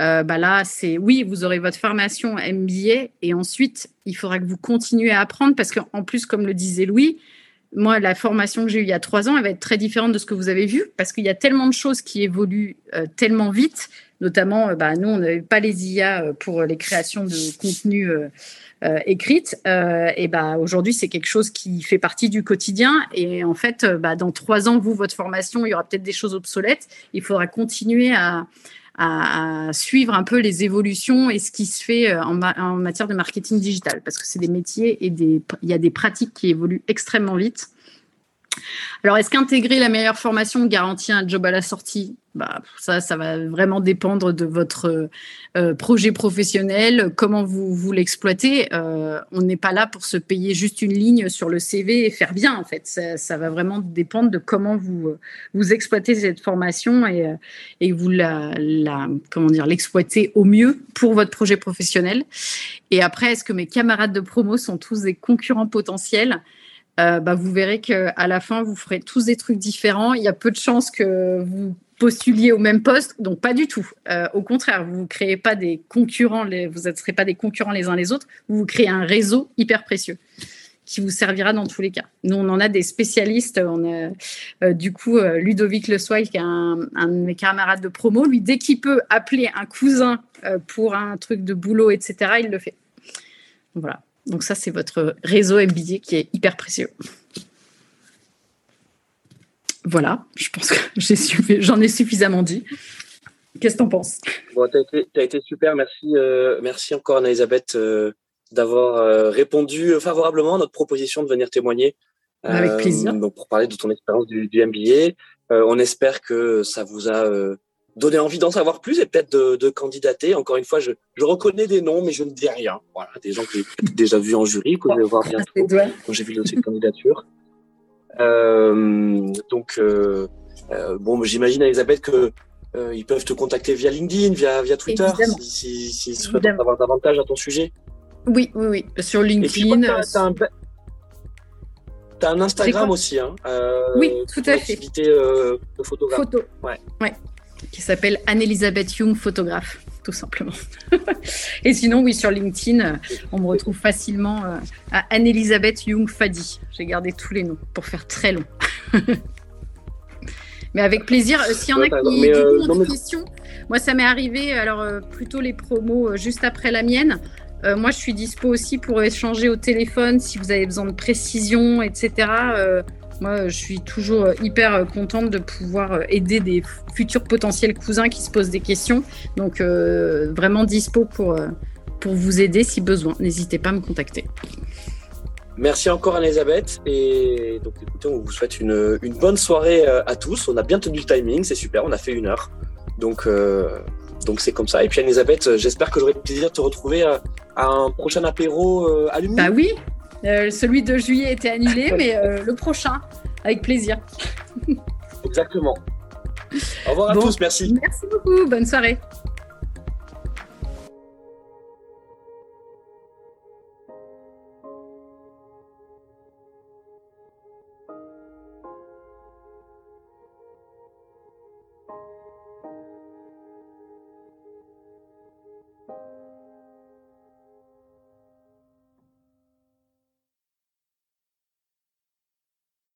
euh, bah là, c'est oui, vous aurez votre formation MBA et ensuite, il faudra que vous continuez à apprendre parce qu'en plus, comme le disait Louis, moi, la formation que j'ai eue il y a trois ans, elle va être très différente de ce que vous avez vu parce qu'il y a tellement de choses qui évoluent euh, tellement vite. Notamment, euh, bah, nous, on n'avait pas les IA pour les créations de contenu euh, écrite. Euh, et bah aujourd'hui, c'est quelque chose qui fait partie du quotidien. Et en fait, euh, bah, dans trois ans, vous, votre formation, il y aura peut-être des choses obsolètes. Il faudra continuer à, suivre un peu les évolutions et ce qui se fait en, matière de marketing digital, parce que c'est des métiers et il y a des pratiques qui évoluent extrêmement vite. Alors, est-ce qu'intégrer la meilleure formation garantit un job à la sortie? Bah, ça, ça va vraiment dépendre de votre euh, projet professionnel, comment vous, vous l'exploitez. Euh, on n'est pas là pour se payer juste une ligne sur le CV et faire bien, en fait. Ça, va vraiment dépendre de comment vous, vous exploitez cette formation et, et vous la, la comment dire, l'exploitez au mieux pour votre projet professionnel. Et après, est-ce que mes camarades de promo sont tous des concurrents potentiels? Euh, bah, vous verrez qu'à la fin, vous ferez tous des trucs différents. Il y a peu de chances que vous postuliez au même poste, donc pas du tout. Euh, au contraire, vous ne créez pas des concurrents, les, vous ne serez pas des concurrents les uns les autres, vous, créez un réseau hyper précieux qui vous servira dans tous les cas. Nous, on en a des spécialistes. On a, euh, du coup, Ludovic Le Soil, qui est un, de mes camarades de promo, lui, dès qu'il peut appeler un cousin pour un truc de boulot, etc., il le fait. Voilà. Donc ça, c'est votre réseau MBA qui est hyper précieux. Voilà, je pense que j'en ai, suffisamment dit. Qu'est-ce que tu en penses? Bon, Tu as, été super. Merci, euh, merci encore, Anna-Elisabeth, euh, d'avoir euh, répondu favorablement à notre proposition de venir témoigner. Avec plaisir. Donc, pour parler de ton expérience du, du MBA. on espère que ça vous a donner envie d'en savoir plus et peut-être de, de, candidater. Encore une fois, je, je, reconnais des noms, mais je ne dis rien. Voilà, des gens que j'ai déjà vus en jury, que je vais voir bientôt quand j'ai vu le dossier de candidature. Euh, donc, euh, euh, bon, j'imagine, Elisabeth, que euh, ils peuvent te contacter via LinkedIn, via, via Twitter, Évidemment. si, si, si souhaitent avoir davantage à ton sujet. Oui, oui, oui. Sur LinkedIn. Tu as, un, as un Instagram aussi, hein, euh, Oui, tout à fait. Activité euh, de photographe. Photo. Ouais. ouais qui s'appelle Anne-Elisabeth Young, photographe, tout simplement. et sinon, oui, sur LinkedIn, on me retrouve facilement euh, à Anne-Elisabeth Young Fadi. J'ai gardé tous les noms pour faire très long. mais avec plaisir, euh, s'il y en a qui euh, ont des questions, moi ça m'est arrivé, alors plutôt les promos juste après la mienne. moi, je suis dispo aussi pour échanger au téléphone si vous avez besoin de précision, etc. Moi, je suis toujours euh, hyper euh, contente de pouvoir euh, aider des futurs potentiels cousins qui se posent des questions. Donc, vraiment dispo pour, pour vous aider si besoin. N'hésitez pas à me contacter. Merci encore Elisabeth et donc écoutez, on vous souhaite une, une, bonne soirée à tous. On a bien tenu le timing, c'est super, on a fait une heure. Donc donc c'est comme ça. Et puis Elisabeth, j'espère que j'aurai le plaisir de te retrouver à, un prochain apéro à Bah oui, euh, celui de juillet était annulé, mais euh, le prochain, avec plaisir. Exactement. Au revoir à tous, merci. Merci beaucoup, bonne soirée.